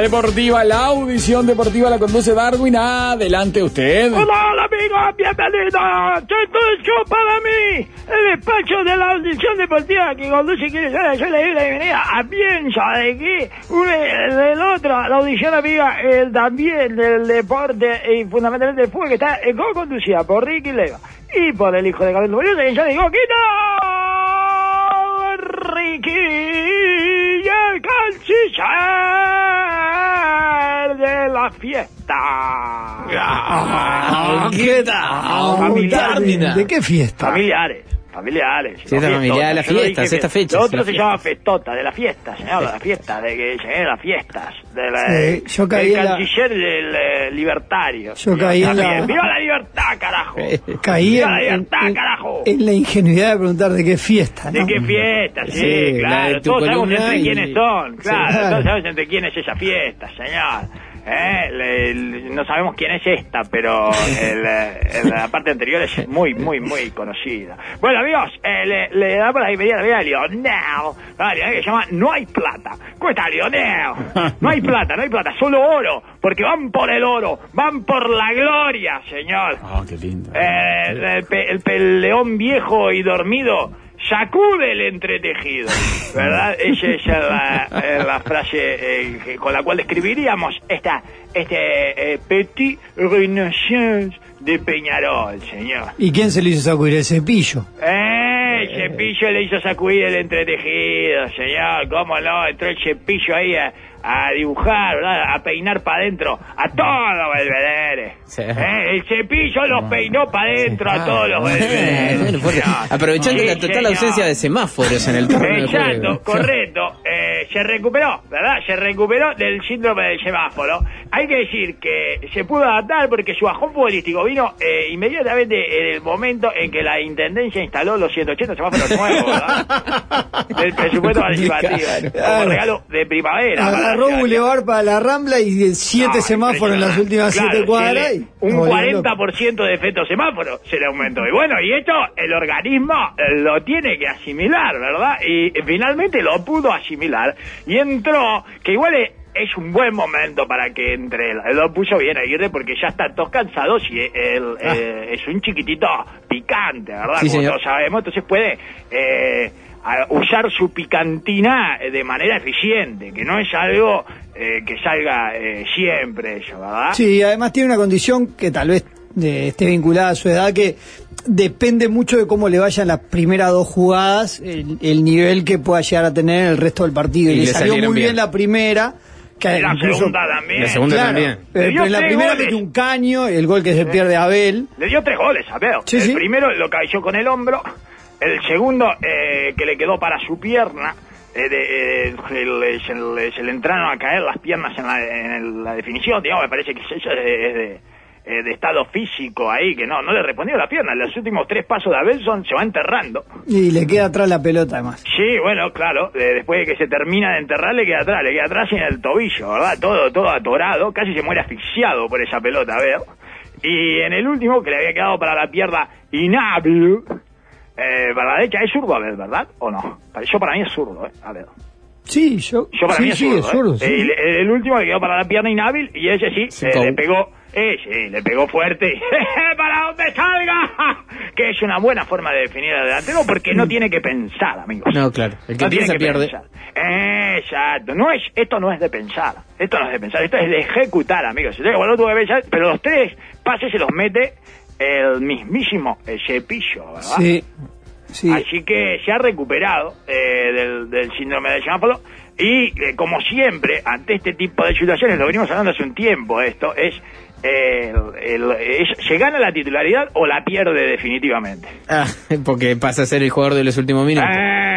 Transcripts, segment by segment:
Deportiva, la audición deportiva la conduce Darwin. Adelante usted. Hola, hola amigos, bienvenidos. Para mí, el despacho de la audición deportiva que conduce quiere ser yo le la bienvenida a piensa de que del otro, la audición amiga el, también del deporte y fundamentalmente del fútbol que está eh, co-conducida por Ricky Leva y por el hijo de Carlos Murillo que yo le digo ¡Quito! Ricky y el de la fiesta. Ah, ¿Qué tal? ¿De qué fiesta? Familiares. Familiares. Fiesta no familiar de las fiestas, estas fechas, Lo otro se llama festota, de la fiesta, señor, de la fiesta, de que llegué a las fiestas. De la, Sí, yo caí el en la- canciller del eh, libertario. Yo caí en la-. ¡Viva la libertad, carajo! Caí ¡Viva en, la libertad, en- carajo! en la ingenuidad de preguntar de qué fiesta, ¿De ¿no? qué fiesta? Sí, Sí, la claro. de Todos sabemos entre y- quiénes son, claro. claro. Todos sabemos entre quién es esa fiesta, señor. ¿Eh? Le- le- no sabemos quién es esta, pero el, el- la parte anterior es muy, muy, muy conocida. Bueno, amigos, eh, le, le damos la bienvenida a la vida a Lionel. A Lionel que se llama No hay plata. ¿Cómo está, Lionel? No hay plata, no hay plata, solo oro. Porque van por el oro, van por la gloria, señor. Oh, qué lindo. Eh, el, el león viejo y dormido sacude el entretejido, ¿verdad? Esa es la, eh, la frase eh, con la cual describiríamos esta este eh, petit renaissance de Peñarol, señor. ¿Y quién se le hizo sacudir el cepillo? Eh, el cepillo le hizo sacudir el entretejido, señor. ¿Cómo no? Entró el cepillo ahí a, a dibujar, ¿verdad? A peinar para adentro a todos los belvederes. Sí. Eh, El cepillo los peinó para adentro a todos los señor. aprovechando la total ausencia de semáforos en el. Exacto, correcto. Eh, se recuperó, ¿verdad? Se recuperó del síndrome del semáforo. Hay que decir que se pudo adaptar porque su bajón futbolístico vino eh, inmediatamente en el momento en que la Intendencia instaló los 180 semáforos nuevos, ¿verdad? Del presupuesto participativo. Como regalo de primavera. para Agarró ciudad. Boulevard para la Rambla y de siete No, semáforos en las últimas Claro, siete cuadras. y un nos volvimos locos. 40% de efecto semáforo se le aumentó. Y bueno, y esto el organismo eh, lo tiene que asimilar, ¿verdad? Y eh, finalmente lo pudo asimilar y entró, que igual es, es un buen momento para que entre. él. Lo puso bien Aguirre porque ya están todos cansados y él eh, es un chiquitito picante, ¿verdad? Sí, Como señor. todos sabemos, entonces puede... eh, a usar su picantina de manera eficiente, que no es algo eh, que salga eh, siempre eso, ¿verdad? Sí, además tiene una condición que tal vez eh, esté vinculada a su edad que depende mucho de cómo le vayan las primeras dos jugadas, el, el nivel que pueda llegar a tener el resto del partido. Y Y, le salió muy bien. bien. la primera. La incluso- segunda también. La segunda Claro, también. pero- Le dio pero en la primera goles. metió un caño, el gol que se pierde a Abel. Le dio tres goles a. Sí, el sí. primero lo cayó con el hombro. El segundo, eh, que le quedó para su pierna. eh, de- eh, se, le, se le- se le entraron a caer las piernas en la, en la definición. Digamos, me parece que eso es de, es de- eh, de estado físico ahí, que no, no le respondió la pierna. Los últimos tres pasos de Abelson se va enterrando. Y le queda atrás la pelota además. Sí, bueno, claro, eh, después de que se termina de enterrar le queda atrás, le queda atrás en el tobillo, ¿verdad? Todo, todo atorado, casi se muere asfixiado por esa pelota, a ver. Y en el último, que le había quedado para la pierna inhábil, eh, para la derecha, es zurdo, a ver, ¿verdad? ¿O no? Yo para mí es zurdo, ¿eh? A ver. Sí, yo, Yo para sí, mí es sí, zurdo, es ¿eh? zurdo, sí. El, el último le quedó para la pierna inhábil y ese sí, Sí, eh, le pegó, eh, sí, le pegó fuerte. ¡Para donde salga! que es una buena forma de definir al delantero porque no tiene que pensar, amigos. No, claro. El que No tiene piensa que pierde. pensar. Exacto. No es, esto no es de pensar. Esto no es de pensar. Esto es de ejecutar, amigos. Entonces, bueno, tuve que pensar, pero los tres pases se los mete el mismísimo eh, cepillo, ¿verdad? Sí, sí. Así que se ha recuperado eh, del, del síndrome de semáforo y eh, como siempre ante este tipo de situaciones lo venimos hablando hace un tiempo esto es, eh, el- se gana la titularidad o la pierde definitivamente Ah, porque pasa a ser el jugador de los últimos minutos. Eh.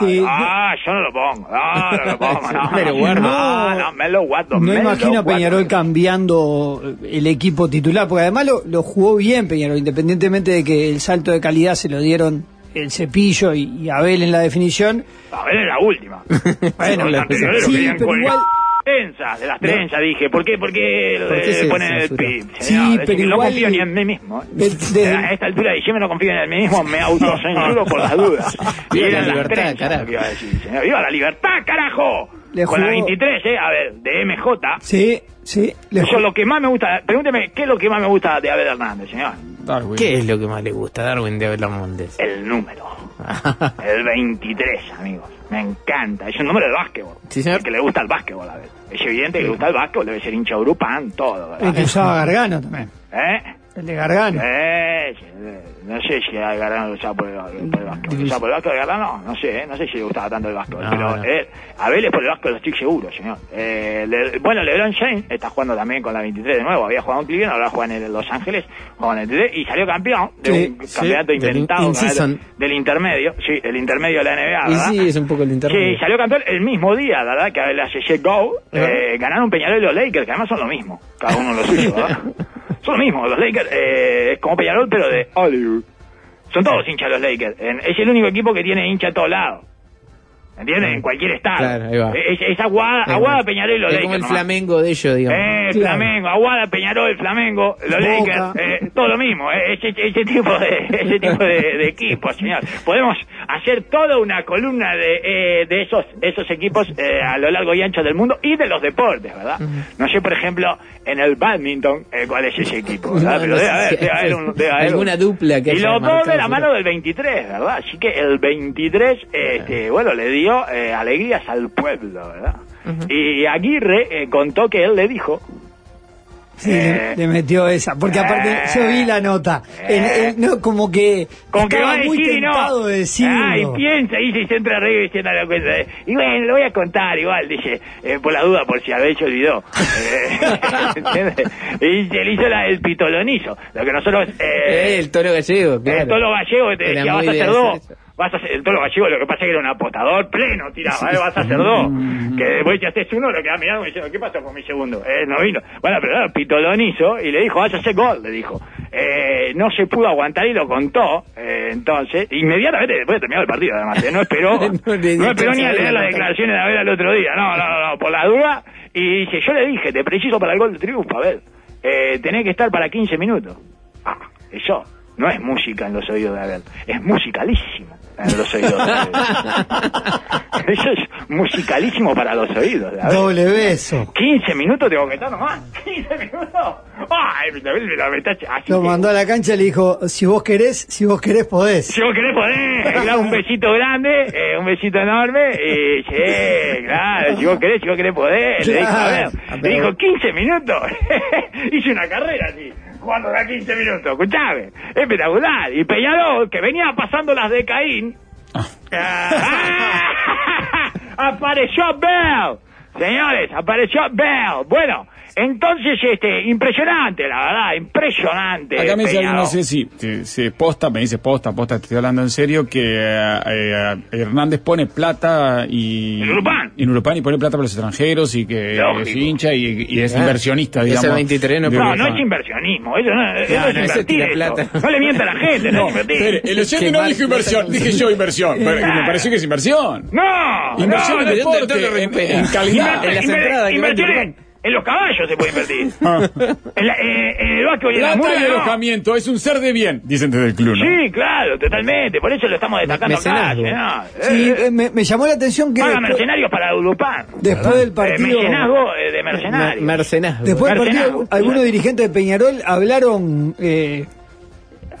Sí. Ah, yo no lo pongo. No, no lo pongo. No, Me lo guardo. No, no, me lo guardo. No me imagino a guardo. Peñarol cambiando el equipo titular, porque además lo, lo jugó bien Peñarol, independientemente de que el salto de calidad se lo dieron el cepillo y, y Abel en la definición. A ver, es la última. Bueno, la- sí, pero igual- trenzas, de las trenzas, dije. ¿Por qué? Porque ¿Por qué eh, ponen el. Sí. Es pero decir, no igual- confío ni en mí mismo. ¿eh? De- A esta altura de diciembre no confío en mí mismo, me autocensuro por las dudas. Viva la las libertad, trenzas, carajo. ¡Viva la libertad, carajo! Le con la jugó- 23, ¿eh? A ver, de MJ. Sí, sí. Le Eso es lo que más me gusta. Pregúnteme, ¿qué es lo que más me gusta de Abel Hernández, señor? Darwin. ¿Qué es lo que más le gusta a Darwin de Abel Montes? El número. El 23, amigos. Me encanta. Es un número de básquetbol. Sí, señor. El que le gusta el básquetbol, a ver. Es evidente que le gusta el básquetbol, debe ser hincha Urupán, todo, El que usaba Gargano también. ¿Eh? El de Gargano. Eh, no sé si a Gargano lo usaba por el, por el. ¿Lo usaba por el básquetbol de Gargano? No sé, ¿eh? No sé si le gustaba tanto el. No, pero no. eh, Abel es por el básquetbol, estoy seguro, señor. Eh, Le- bueno, LeBron James está jugando también con la 23 de nuevo. Había jugado en Cleveland, ahora juega en el Los Ángeles, juega en el 23 y salió campeón de Sí, un sí, campeonato del inventado. in- campeonato del intermedio. Sí, el intermedio de la NBA, Y ¿verdad? sí, es un poco el intermedio. Sí, salió campeón el mismo día, la verdad, que hace Jet Go. Eh, ganaron Peñarol y los Lakers, que además son lo mismo. Cada uno lo suyo, ¿verdad? son lo mismo. Los Lakers eh, es como Peñarol, pero de Hollywood. Son todos hinchas los Lakers. Es el único equipo que tiene hincha a todos lados. ¿Entiendes? En cualquier estado. Claro, ahí va. Es, es Aguada, Aguada, Peñarol y los es Lakers. como el nomás. Flamengo de ellos, digamos. Eh, Claro. Flamengo, Aguada, Peñarol, Flamengo, los Boca. Lakers, eh, todo lo mismo, eh, ese, ese tipo de ese tipo de, de equipos, señor. Podemos hacer toda una columna de, eh, de esos esos equipos eh, a lo largo y ancho del mundo y de los deportes, ¿verdad? No sé, por ejemplo, en el badminton, eh, cuál es ese equipo, ¿verdad? Pero debe haber, debe haber un- debe haber alguna un- dupla que Y los dos de la mano del 23, ¿verdad? Así que el 23, este, bueno, le dio eh, alegrías al pueblo, ¿verdad? Y Aguirre eh, contó que él le dijo Sí, Eh. le, le metió esa. Porque aparte, Eh. yo vi la nota. Eh. No, como que. Como que va a muy decir y no. tentado de decirlo. Ah, y piensa y se entra arriba y se da la cuenta. Y bueno, lo voy a contar igual, dice, eh, por la duda, por si a se olvidó. Y se le hizo la, el pitolonizo. Lo que nosotros... Eh, Eh, el toro gallego, claro. el toro gallego que te vas a de hacer hacer dos. Vas a hacer, el toro gallego lo que pasa es que era un apostador pleno, tiraba, eh, vas a hacer dos. que después te haces uno, lo quedás mirando y diciendo, ¿qué pasó con mi segundo? Eh, no vino. Bueno, pero claro, pitolonizo y le dijo, vas a hacer gol, le dijo. Eh, no se pudo aguantar y lo contó, eh, entonces, inmediatamente después de terminar el partido, además, eh, no esperó, No esperó ni a leer las declaraciones de Abel al otro día, no, no, no, por la duda, y dice, yo le dije, te preciso para el gol de triunfo, a ver, eh, tenés que estar para 15 minutos. Ah, eso no es música en los oídos de Abel, es musicalísimo en los oídos de. Eso es musicalísimo para los oídos de Abel. Doble beso. 15 minutos que estar nomás. 15 minutos. Ay, Lo mandó a la cancha y le dijo: Si vos querés, si vos querés, podés. Si vos querés claro, un besito grande, eh, un besito enorme, y sí, claro, si vos querés, si vos querés poder, le dijo, a ver, Claro. le dijo 15 minutos, hice una carrera así, jugando a 15 minutos, escuchame, espectacular, y Peñarol, que venía pasando las de Caín, ah, apareció Bell, señores, apareció Bell, bueno, entonces, este, impresionante, la verdad, impresionante. Acá me dice no sé si si- si posta, me dice posta, posta, te estoy hablando en serio, que eh, eh, Hernández pone plata y... En Urupán. En Urupán y pone plata para los extranjeros y que Lógico. es hincha y, y es Ah, inversionista, ese digamos. 23 no No, es inversionismo, eso no, eso es no, ese invertir tira eso. plata. No le mienta a la gente, no, No, es invertir. espere, el oyente no dijo inversión, dije yo inversión, pero me pareció que es inversión. No, Inversión no, en deporte, en, calidad. en las inver- entradas en, los caballos se puede invertir. Ah. en, la- eh, en el básquetbol y en la y no. alojamiento, es un ser de bien, dicen desde el club, ¿no? Sí, claro, totalmente, por eso lo estamos destacando acá, señor. Sí, Eh, eh, me, me llamó la atención que. Paga después- mercenarios para Ulupán. Después del Eh, partido. mecenazgo eh, de mercenarios. Mercenazgo. Después del Mercenazgo. partido, algunos dirigentes de Peñarol hablaron eh,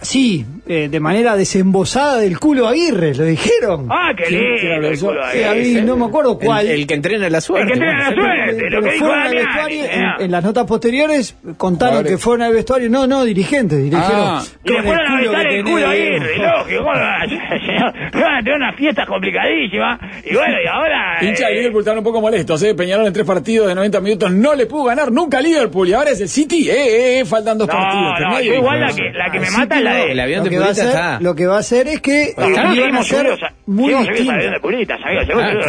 sí, eh, de manera desembosada del culo Aguirre, lo dijeron. Ah, qué ¿Quién- quién lindo. Sí, no me acuerdo cuál. El, el que entrena la suerte. El que entrena la suerte. Pero lo que dijo fueron al vestuario, eh. en, en las notas posteriores contaron Jugadores. que fueron al vestuario, no, no, dirigentes, dijeron. Ah. Y le fueron a culo besar el culo tenés. lógico. ¿cómo lo van a tener una fiesta complicadísima. Y bueno, y ahora. Hincha de eh, Liverpool están un poco molestos, ¿eh? Peñarol en tres partidos de 90 minutos no le pudo ganar nunca a Liverpool y ahora es el City, eh, eh, eh, faltan dos No, partidos. no, igual la que, la que me mata es El avión lo de que, va a hacer, está. lo que va a hacer es que eh, a muy de distintas. Ah,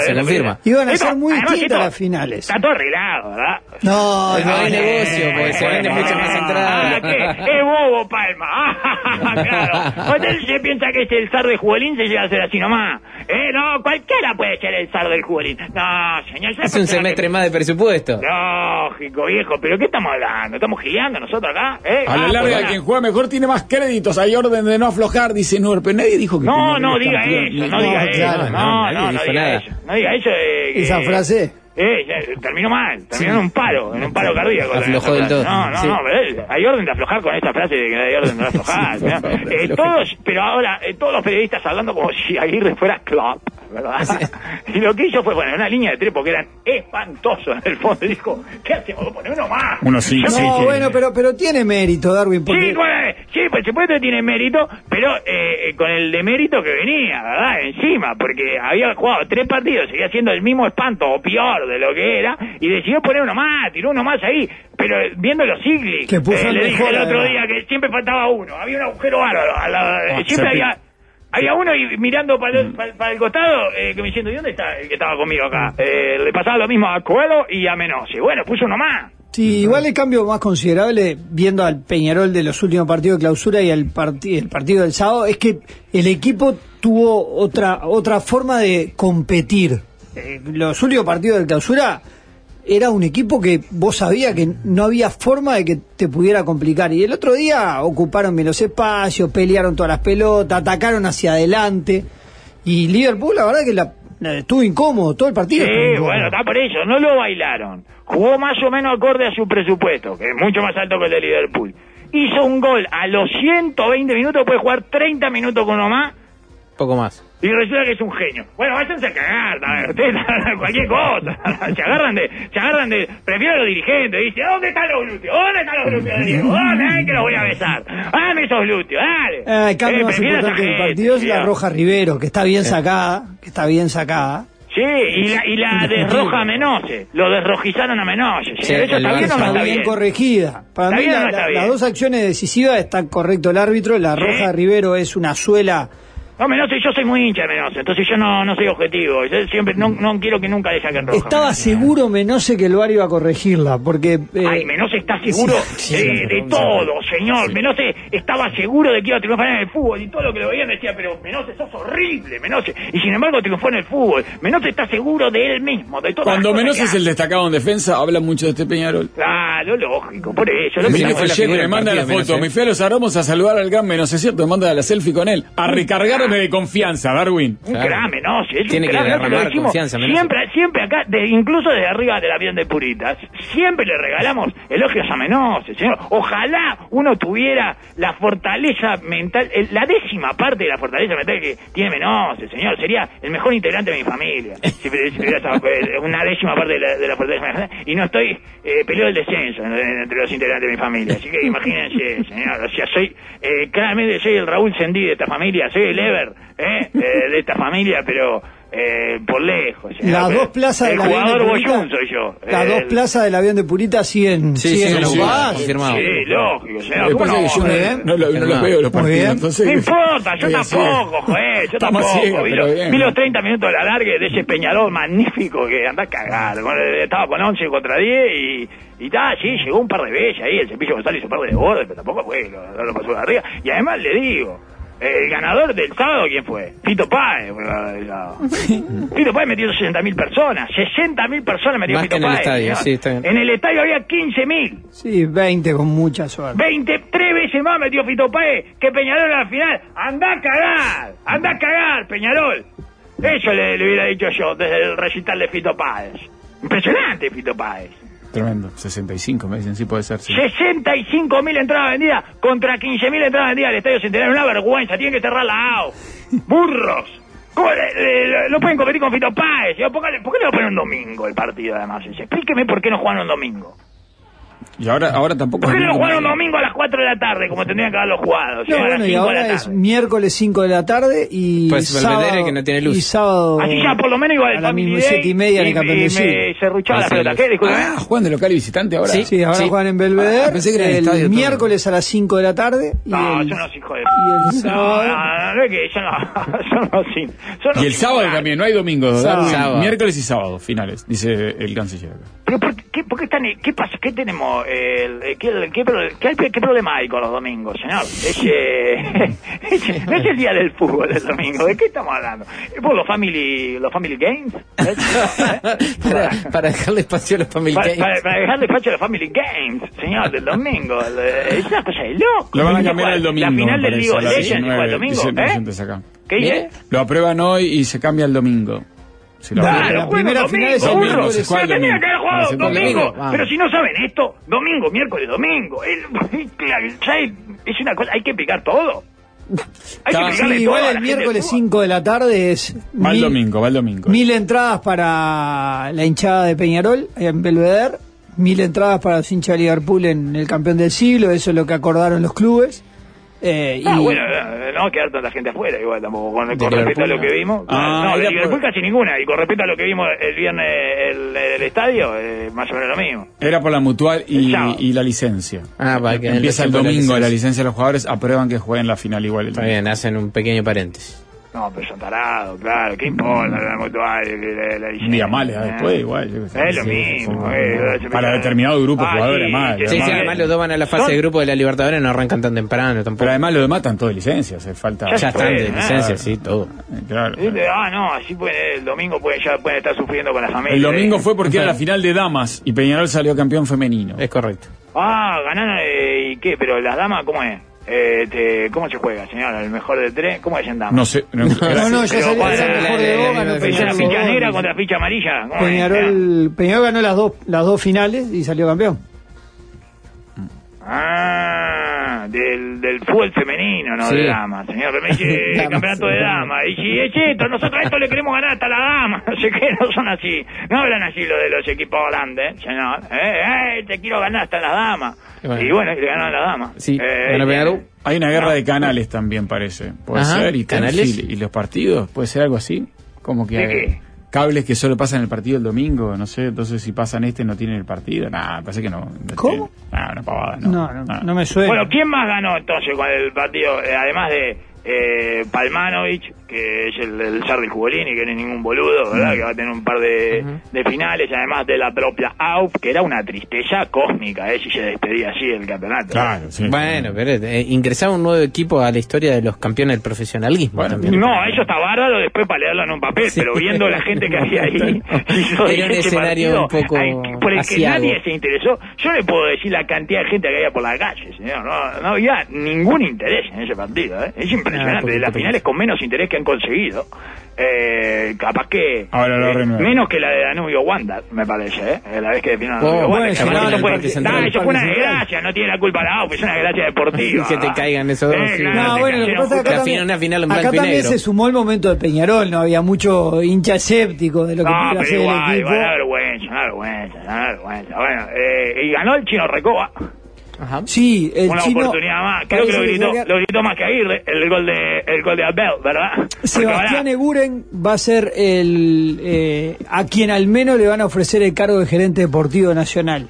se de confirma. Iban a ser muy distintas las finales. Está todo arreglado, ¿verdad? No, Es no, no. negocio, porque se venden muchas más entradas. Ah, ¿qué? Es bobo, Palma. Ah, claro. Usted se piensa que es el zar de Juvelín, se llega a hacer así nomás. Eh, no, cualquiera puede ser el zar del Juvelín. No, señor. ¿sabe Es un semestre más de presupuesto. Lógico, viejo, pero ¿qué estamos hablando? ¿Estamos gileando nosotros acá? ¿Eh? A la Ah, larga, pues, quien juega mejor tiene más créditos. Hay orden de no aflojar, dice Nur, pero nadie dijo que No, no diga eso, no No, diga claro, eso. no, No, no, diga eso. No diga eso. eh, Esa eh, frase. Eh, ya, terminó mal, terminó en un paro, en un paro cardíaco. Aflojó del todo. No, no, Sí. no, pero hay orden de aflojar con esta frase de que hay orden de aflojar. ¿no? Eh, todos, pero ahora, eh, todos los periodistas hablando como si Aguirre fuera club, ¿verdad? Y lo que hizo fue poner una línea de tres porque eran espantosos en el fondo. Y dijo, ¿qué hacemos? Poner uno más. Uno sí, sí, No, sí. bueno, pero, pero tiene mérito, Darwin, porque Sí, bueno, sí, por supuesto tiene mérito, pero eh, eh, con el demérito que venía, ¿verdad? Encima, porque había jugado tres partidos, seguía siendo el mismo espanto o peor de lo que era, y decidió poner uno más, tiró uno más ahí, pero eh, viendo los Que puso el le dije el otro día que siempre faltaba uno, había un agujero bárbaro, lado de- Ah, siempre había... Había uno y mirando para el, para- para el costado eh, que me diciendo, ¿y dónde está el que estaba conmigo acá? Eh, le pasaba lo mismo a Coelho y a Menossi. Bueno, puso uno más. Sí, igual el cambio más considerable, viendo al Peñarol de los últimos partidos de clausura y al el partido del sábado, es que el equipo tuvo otra otra forma de competir. Eh, los últimos partidos de clausura era un equipo que vos sabías que no había forma de que te pudiera complicar. Y el otro día ocuparon bien los espacios, pelearon todas las pelotas, atacaron hacia adelante. Y Liverpool, la verdad que la- estuvo incómodo todo el partido. Sí, bueno, está por eso, no lo bailaron. Jugó más o menos acorde a su presupuesto, que es mucho más alto que el de Liverpool. Hizo un gol a los 120 minutos, puede jugar 30 minutos con uno más, Poco más. y resulta que es un genio. Bueno, váyanse a cagar, a ustedes cualquier cosa. Se agarran de, se agarran de, prefiero a los dirigentes, dice, ¿dónde están los glúteos? ¿Dónde están los glúteos Diego? ¿Dónde? Ay, que los voy a besar. Dame esos glúteos, dale. El cambio Eh, más importante del partido es la. Roja Rivero, que está bien sacada, que está bien sacada. Sí, y la, y la desroja a Menose. Lo desrojizaron a Menose. Sí. ¿Eso está bien o no Está está bien bien? corregida. Para ¿Está mí la- no la- las dos acciones decisivas están correcto el árbitro. La Sí. Roja Rivero es una suela. No, Menose, yo soy muy hincha de Menose, entonces yo no, no soy objetivo. Yo siempre no, no quiero que nunca le saquen roja. Estaba Menose. seguro Menose que el VAR iba a corregirla, porque... eh, Ay, Menose está seguro sí, de, sí, de sí. todo, señor. Menose estaba seguro de que iba a triunfar en el fútbol y todo lo que lo veían decía, pero Menose sos horrible, Menose. Y sin embargo triunfó en el fútbol. Menose está seguro de él mismo, de todo. Cuando menos es el destacado en defensa, habla mucho de este Peñarol. Claro, lógico, por eso. Lo Mi que viejo fue la Yete figura me manda la foto. ¿eh? Me fui a los aromos a saludar al gran menos, es cierto, me manda la selfie con él. A de confianza, Darwin. Un Claro. gran Menose, es un Tiene que derramar decimos confianza. Siempre, siempre acá, de- incluso desde arriba del avión de Puritas, siempre le regalamos elogios a Menose, señor. Ojalá uno tuviera la fortaleza mental, el- la décima parte de la fortaleza mental que tiene Menose, señor. Sería el mejor integrante de mi familia. Si, si tuviera esa- eh, una décima parte de la, de la fortaleza mental. Y no estoy, eh, peleo el descenso en- en- entre los integrantes de mi familia. Así que imagínense, señor. O sea, soy, eh, claramente soy el Raúl Sendí de esta familia, soy el Ever, eh, eh, de esta familia, pero eh, por lejos. señor. las dos plazas El del avión de jugador Purita, soy yo. las dos plazas del avión de Purita siguen, Sí, siguen sí, sí, confirmado. Sí, lógico, que ¿Cómo pasa no? yo no, no, lo- no los veo los partidos. Entonces, No importa, yo tampoco, joder, yo Estamos tampoco. ciegos, vi, los, bien. vi los 30 minutos de la largue de ese Peñarol magnífico que anda a cagar. Estaba con 11 contra 10 y, y ta, sí, llegó un par de veces ahí, el Cepillo González hizo un par de bordes, pero tampoco fue, lo, lo pasó de arriba. Y además le digo, el ganador del sábado, ¿quién fue? Fito Páez. fue el ganador del sábado. Fito Páez metió 60.000 personas, 60.000 personas metió Más Fito que en el Páez. estadio, señor. sí, está bien. En el estadio había 15.000. Sí, 20 con mucha suerte. 20, tres veces más metió Fito Páez que Peñarol a la final. ¡Anda a cagar! ¡Anda a cagar, Peñarol! Eso le, le hubiera dicho yo desde el recital de Fito Páez. Impresionante, Fito Páez. Tremendo. 65 me dicen, sí puede ser. Sí. 65 mil entradas vendidas contra 15 mil entradas vendidas al Estadio Centenario. Una vergüenza, tienen que cerrar la AO. ¡Burros! ¿Cómo le- le- no pueden competir con Fito Páez? ¿Por qué, por qué le ponen un domingo el partido además? Explíqueme por qué no juegan un domingo. Y ahora, ahora tampoco. ¿Por qué no jugaron un domingo a las 4 de la tarde como tendrían que haberlo jugado? No, las bueno, y 5 de la ahora es miércoles 5 de la tarde y Pues Belvedere sábado, que no tiene luz. y sábado Así ya por lo menos iba a el la Family misma Day siete y media en el campeón y del siglo. me serruchaba la pelota. ¿Qué? Ah, juegan de local y visitante ahora. Sí. Sí, ahora Sí. juegan en Belvedere Ah, pensé que era el el miércoles a las 5 de la tarde y No, el, son los hijos de... y el sábado no, no es que son los... Son Y el sábado también, no hay domingo. Miércoles y sábado, finales, dice el canciller. ¿Pero por qué, por qué están... ¿Qué pasa? ¿Qué tenemos? El, eh, ¿qué, qué, qué, qué problema hay con los domingos, señor? Es, eh, es- no es el día del fútbol el domingo. ¿De qué estamos hablando? ¿Es por los family, los family games? ¿Eh? para, para dejarle espacio a los Family Para, Games. para, para dejarle espacio a los Family Games, señor, del domingo. El- Es una cosa de loco. Lo van a ¿Quién cambiar el domingo. La final del League of Legends el 19, domingo. ¿Eh? ¿Qué dice? Lo aprueban hoy y se cambia el domingo. Si lo Dale, abrieron. la Claro, primera final es el domingo, burro. se Pero el tenía domingo. que haber jugado Se juega el domingo. domingo, vamos. Pero si no saben esto, domingo, miércoles, domingo. El-. Es una cosa, hay que explicar todo. Hay que Sí, igual el miércoles del fútbol. 5 de la tarde es Va el domingo, va el domingo. Mil entradas para la hinchada de Peñarol en Belvedere, mil entradas para los hinchas de Liverpool en el campeón del siglo, eso es lo que acordaron los clubes. Eh, Ah, y bueno, eh, no quedar tanta gente afuera, igual tampoco, con, con respecto a lo que no. vimos. Ah, no, de Liverpool por- casi ninguna, y con respecto a lo que vimos el viernes el, el estadio, eh, más o menos lo mismo. Era por la mutual y, y la licencia. Ah, para que Empieza el domingo la licencia. licencia de los jugadores, aprueban que jueguen la final igual. el Está bien, hacen un pequeño paréntesis. No, pero son tarados, claro, ¿qué importa la mutual? La, más después, igual. yo qué sé. Es lo Sí, mismo. eh, Para determinado grupo de jugadores, más, sí, Sí, sí, Además- los dos van a la fase Son- de grupo de la Libertadores, no arrancan tan temprano tampoco. Pero además los demás están todos de licencia, hace falta. Ya ya están de licencia, ah. sí, todo. Eh, Claro. Ah, no, así puede, el domingo puede, ya pueden estar sufriendo con la familia. El domingo fue porque era la final de damas y Peñarol salió campeón femenino. Es correcto. Ah, ganaron, eh, ¿y qué? Pero las damas, ¿cómo es? Eh, te- ¿Cómo se juega, señor? ¿El mejor de tres? ¿Cómo es en damas? No sé. No, No, no, el mejor de dos, la- ganó la- ¿Es una Peñarol. ficha negra contra ficha amarilla? Peñarol, Peñarol ganó las dos, las dos finales y salió campeón. Ah, del, del fútbol femenino, no Sí. de damas, señor. Me dice Damas, campeonato de damas. Y si es esto, nosotros a esto le queremos ganar hasta la dama. No sé qué, no son así. No hablan así lo de los equipos grandes, señor. Eh, eh, te quiero ganar hasta las damas. Y bueno. Y bueno, y le ganaron las damas. Sí, Eh, ganó Peñarol. Hay una guerra de canales también, parece. Puede Ajá, ser. Y ¿canales? Y los partidos, puede ser algo así. Como que ¿De hay qué? cables que solo pasan el partido el domingo, no sé. Entonces, si pasan este, no tienen el partido. Nada, parece que no. ¿Cómo? Nah, una pavada, no. No, no, Nah. no me suena. Bueno, ¿quién más ganó entonces con el partido? Eh, además de eh, Palmanovich, que es el, el zar del Jugolini, que no es ningún boludo, ¿verdad? Que va a tener un par de, de finales, además de la propia AUP, que era una tristeza cósmica, ¿eh? Si se despedía así el campeonato. Claro, sí. Bueno, pero eh, ingresaba un nuevo equipo a la historia de los campeones del profesionalismo Bueno, también. No, eso está bárbaro después para leerlo en un papel, Sí. pero viendo la gente que había ahí, Era un ese escenario partido, un poco por el que nadie se interesó. Yo le puedo decir la cantidad de gente que había por la calle, señor. No, no había ningún interés en ese partido. ¿eh? Es Ah, impresionante. poquito, de las finales con menos interés que han conseguido. Eh, capaz que Ahora lo eh, menos que la de Danubio Wanda, me parece, ¿eh? La vez que definió Oh, Danubio bueno, Wanda. van no Parque Central. Ah, eso fue una desgracia, no tiene la culpa la AUF, es una desgracia deportiva. Que te caigan esos dos, Eh, sí. No, bueno, lo que cayeron pasa es que La acá, final- también, una final en acá también negro. se sumó el momento de Peñarol, no había mucho hincha escéptico de lo que No, hacer igual, el equipo. igual, da vergüenza, da vergüenza, da vergüenza. Bueno, eh, y ganó el chino Recoba. Ajá. Sí, el una chino. oportunidad más. Creo que lo gritó, que- lo gritó más que Aguirre, el gol de, el gol de Abel, ¿verdad? Sebastián ahora- Eguren va a ser el eh, a quien al menos le van a ofrecer el cargo de gerente deportivo nacional.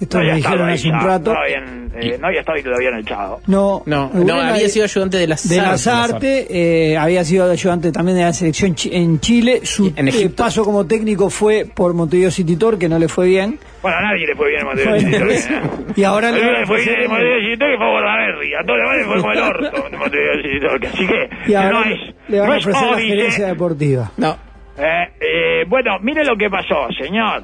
Esto no estado dijeron ahí hace un ya, rato. No, habían, eh, no había estado y todavía en el chavo. No, No, no, había sido ayudante de las de Lazarte, eh, había sido ayudante también de la selección chi- en Chile. Su En eh, Egipto. paso como técnico fue por Montevideo City Tor, que no le fue bien. Bueno, a nadie le fue bien en Montevideo Bueno, City ¿eh? y ahora A le a le fue bien Montevideo City Torque, fue Bordaberry. A todos los demás le fue como el orto Montevideo City Torque. Así que y ahora no es, le van no a es ofrecer la Óbice. gerencia deportiva. No, Eh, eh, bueno, mire lo que pasó, señor.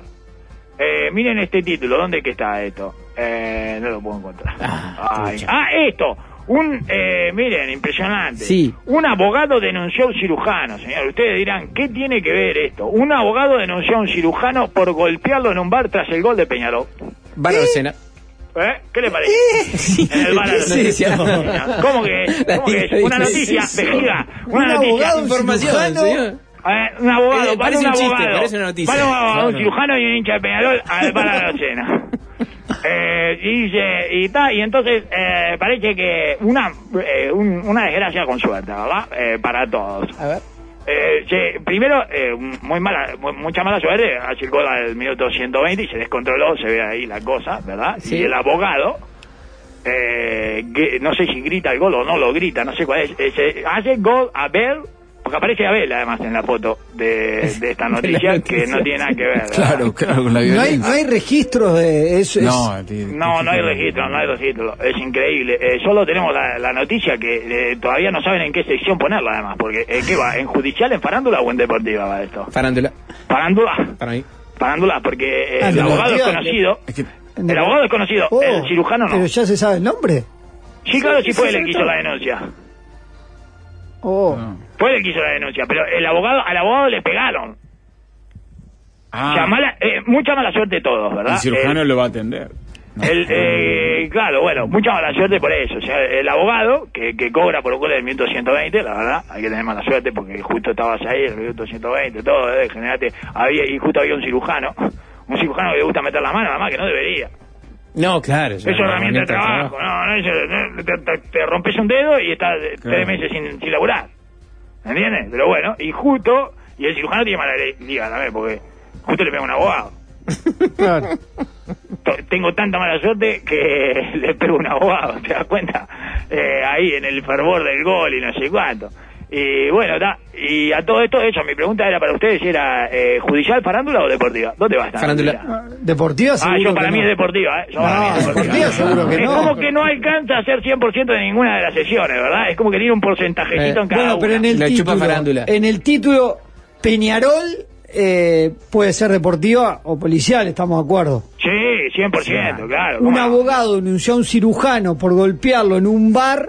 Eh, miren este título, ¿dónde que está esto? Eh, no lo puedo encontrar. Ah, Ay. Ah, esto. Un, eh, miren, impresionante. Sí. Un abogado denunció a un cirujano, señor. Ustedes dirán, ¿qué tiene que ver esto? Un abogado denunció a un cirujano por golpearlo en un bar tras el gol de Peñarol. Bar Arsenal. ¿Eh? ¿Qué le parece? En el bar. ¿Cómo que Una noticia, vejiga. Un Una noticia. abogado, un Información, señor. Eh, un abogado, Eh, para parece un un chiste, abogado, parece una noticia. para un, abogado, un cirujano y un hincha de Peñarol a la cena. Eh, y y ta, y entonces eh, parece que una eh, un- una desgracia con suerte, ¿verdad? Eh, para todos. A ver. Eh, se- primero, eh, muy mala, mu- mucha mala suerte, hace el gol al minuto 120 y se descontroló, se ve ahí la cosa, ¿verdad? Sí. Y el abogado, eh, que no sé si grita el gol o no lo grita, no sé cuál es, se hace gol a Abel, porque aparece Abel además en la foto de, de esta noticia, que no tiene nada que ver. ¿verdad? Claro, claro, con la No hay, violencia. no hay registros de eso. es- No, No, no hay registro, no hay registro. Es increíble. Eh, solo tenemos la, la noticia que eh, todavía no saben en qué sección ponerla, además. Porque, eh, ¿qué va? ¿En judicial, en farándula o en deportiva va esto? Farándula. Farándula. Para mí. Farándula, porque eh, Ah, el abogado es conocido. Es que El abogado es conocido, Oh, el cirujano no. Pero ya se sabe el nombre. Sí, claro, sí sí, fue el que hizo la denuncia. Oh. no. Fue el que hizo la denuncia, pero el abogado, al abogado le pegaron. Ah. O sea, mala- eh, mucha mala suerte todos, ¿verdad? El cirujano Eh, lo va a atender. el, eh, claro, bueno, mucha mala suerte por eso. O sea, el abogado que, que cobra por lo cual el minuto 120, la verdad, hay que tener mala suerte porque justo estabas ahí, el minuto 120, todo, eh, generate, había, y justo había un cirujano, un cirujano que le gusta meter la mano, además que no debería. No, claro. Eso es herramienta de trabajo, no, no, eso, no, te, te- rompes un dedo y estás Claro. tres meses sin, sin laburar. ¿Me entiendes? Pero bueno, y justo, y el cirujano tiene mala liga también, porque justo le pega un abogado. Claro. Tengo tanta mala suerte que le pego un abogado, ¿te das cuenta? Eh, ahí en el fervor del gol y no sé cuánto. Y bueno, ta, y a todo esto, de hecho, mi pregunta era para ustedes, si era eh, judicial, farándula o deportiva. ¿Dónde va a estar? Farándula. Deportiva Ah, seguro yo para que mí no. es deportiva, ¿eh? Yo para mí es deportiva seguro que es no. como que no alcanza a ser 100% de ninguna de las sesiones, ¿verdad? Es como que tiene un porcentajecito Eh, en cada Bueno, pero una. en el título, farándula. en el título Peñarol eh, puede ser deportiva o policial, estamos de acuerdo. Sí, 100%, claro. Un abogado denunció a un cirujano por golpearlo en un bar.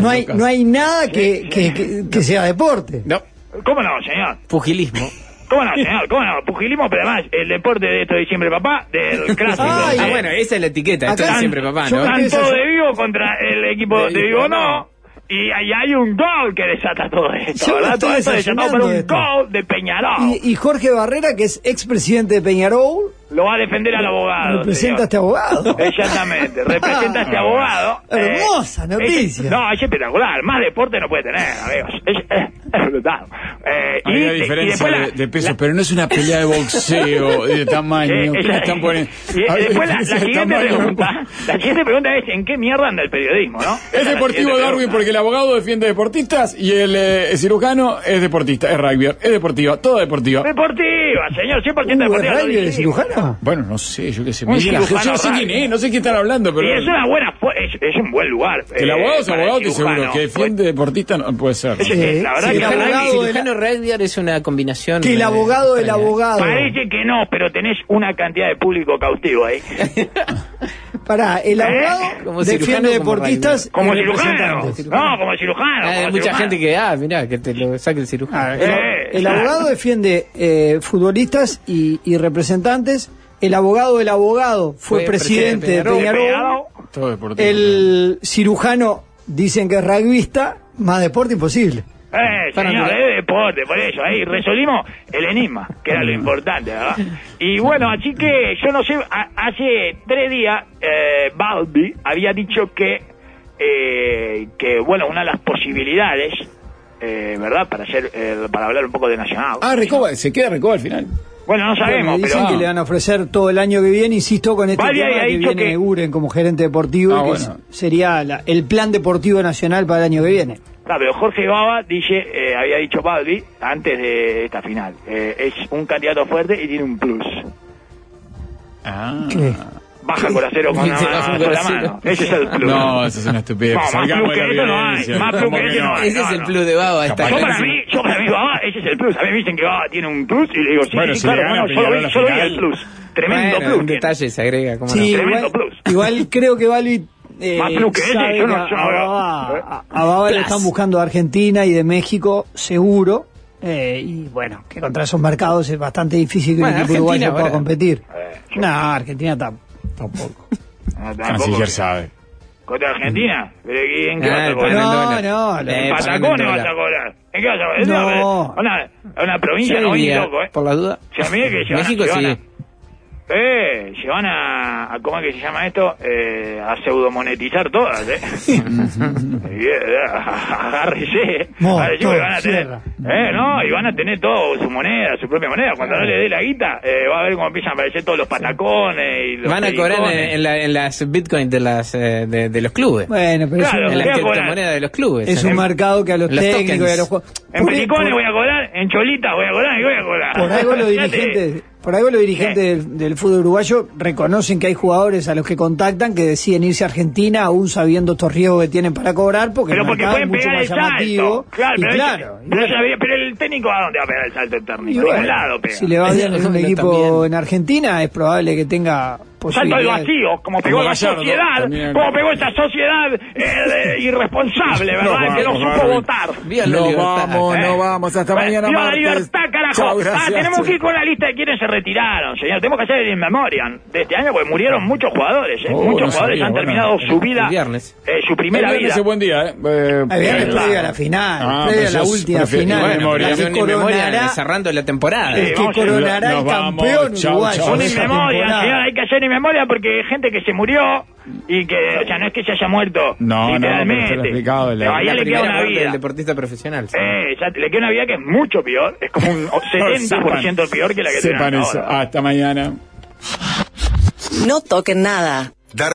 No hay, no hay nada que, que, que- que sea deporte. No, ¿Cómo no, señor? pugilismo. ¿Cómo no, señor? ¿Cómo no? Pugilismo, pero además, el deporte de esto de diciembre, papá, del clásico. Ay, Ah, de- bueno, esa es la etiqueta. Esto es siempre papá, ¿no? todos de vivo contra el equipo De de vivo, no. Y ahí hay un gol que desata todo esto, Yo ¿verdad? Todo esto desatado por un esto. gol de Peñarol. Y, y Jorge Barrera, que es expresidente de Peñarol, Lo va a defender al abogado. representa a este abogado. Exactamente, representa a este Ah, abogado. hermosa noticia. es- no, es espectacular. Más deporte no puede tener, amigos. Es, es- es brutal. Eh, Hay y, una y diferencia la- de, de peso, la- pero no es una pelea de boxeo de tamaño. Eh, ¿Qué esa- le están poniendo? y después la, la siguiente pregunta, la siguiente pregunta es ¿en qué mierda anda el periodismo, no? Es deportivo Darwin pregunta. porque el abogado defiende deportistas y el eh, cirujano es deportista, es rugby, es deportiva, todo deportiva. Deportiva, señor, 100% Uh, ¿es deportiva. rugby de dijimos. Bueno, no sé, yo qué sé. Yo no sé quién es, no sé qué están hablando, pero... Y es una buena, es, es un buen lugar. El eh, abogado es abogado, estoy seguro. Que defiende deportista no puede ser. Sí, Sí, la verdad sí, que el abogado verdad de la- cirujano rugby es una combinación. Que el eh, abogado del abogado. Parece que no, pero tenés una cantidad de público cautivo ahí. Pará, el abogado Como cirujano, defiende como deportistas Como cirujano. No, como cirujano. Ah, hay como mucha cirujano. gente que, ah, mirá, que te lo saque el cirujano. El, abogado defiende eh, futbolistas y, y representantes. El abogado del abogado fue, Fue presidente, presidente de Peñarol. Peñarol. Todo deportivo. El cirujano dicen que es rugbyista, más deporte imposible. Eh, señor, es deporte, por eso, ahí resolvimos el enigma, que era lo importante, ¿verdad? Y bueno, así que yo no sé, a- hace tres días, eh, Balbi había dicho que, eh, que bueno, una de las posibilidades, eh, ¿verdad? Para hacer, eh, para hablar un poco de Nacional. Ah, Recoba, se queda Recoba al final. Bueno, no sabemos, dicen pero... que le van a ofrecer todo el año que viene, insisto, con este Vale, tema había que dicho viene que- Guren como gerente deportivo, Ah, que bueno. sería la- el plan deportivo nacional para el año que viene. Claro, pero Jorge Baba dice, eh, había dicho Balbi antes de esta final. eh, es un candidato fuerte y tiene un plus. Ah. ¿Qué? Baja con sí, baja sola Coracero. mano. Ese es el plus. No, eso es una estupidez. No, más plus la que eso no hay, violencia. más plus ¿Cómo que que eso no hay. Ese es el plus de Baba. Está Yo para mí, yo para mí Baba, ese es el plus. A mí me dicen que Baba tiene un plus y le digo, sí, Bueno, claro, bueno, solo Peñarol vi, la el plus. Tremendo plus. Un detalle se agrega, ¿cómo Sí? Tremendo plus. igual creo que Balbi eh, Más plus que yo no- yo no a. Baba, a- a Baba le están buscando de Argentina y de México, seguro. eh, y bueno, que contra esos mercados es bastante difícil que Bueno, un equipo uruguayo pueda competir. Eh, No, Argentina tam- tampoco. No, Canciller que- sabe. ¿Contra Argentina? ¿Pero ¿En qué Ah, vas a cobrar? No, no, Eh, ¿En panel Patagones vas a cobrar? ¿En qué vas a cobrar? No. Una, una provincia no diría, loco, ¿eh? Por la duda. Si a mí es que México sí. Eh, se van a, a- ¿cómo es que se llama esto? Eh, a pseudomonetizar todas, ¿eh? Eh, Agárrese. No, Agárrese todo, van a tener, eh, no, y van a tener todo su moneda, su propia moneda. Cuando no le dé la guita, eh, va a ver cómo empiezan a aparecer todos los patacones y los Van a cobrar en, pericones. en la- en las bitcoins de, las, eh, de, de los clubes. Bueno, pero Claro, es en un, la voy a cobrar. criptomoneda de los clubes. es un En- mercado que a los Los técnicos y a tokens. los jugadores. En pericones voy a cobrar, en cholitas voy a cobrar, y voy a cobrar. Por algo los dirigentes, por algo los dirigentes del, del fútbol uruguayo reconocen que hay jugadores a los que contactan que deciden irse a Argentina aún sabiendo estos riesgos que tienen para cobrar porque Pero porque pueden mucho pegar el salto. Claro, pero, claro, pero, ese- pero el técnico a dónde va a pegar el salto el técnico. y A bueno, ningún lado pega. si le va bien en un También. equipo en Argentina es probable que tenga salto al vacío, como pegó Como la sociedad, también. como pegó esa sociedad eh, irresponsable, ¿verdad? No, que no vamos, supo votar. No libertad. vamos, ¿eh? no vamos. Hasta Bueno, mañana, viva la libertad, carajo. Ah, tenemos que ir con la lista de quienes se retiraron, señor. Tenemos que hacer el in memoriam de este año porque murieron muchos jugadores, ¿eh? Oh, muchos no jugadores sabía, han bueno, terminado su vida, el viernes. eh, su primera El viernes vida. es buen día, ¿eh? eh El viernes Claro. a la final, Ah, previo a pues la última final. bueno, cerrando la temporada. Que coronará el campeón chau, uruguayo. chau. Un de in esa memoriam, temporada. señor, hay que hacer in memoriam porque hay gente que se murió y que, o sea, no es que se haya muerto No, no, literalmente. he explicado, la- La le queda una vida. del deportista profesional. sí. Eh, ya le queda una vida que es mucho peor, es como un 70% peor que la que Sepan eso. ahora. Hasta mañana. No toquen nada.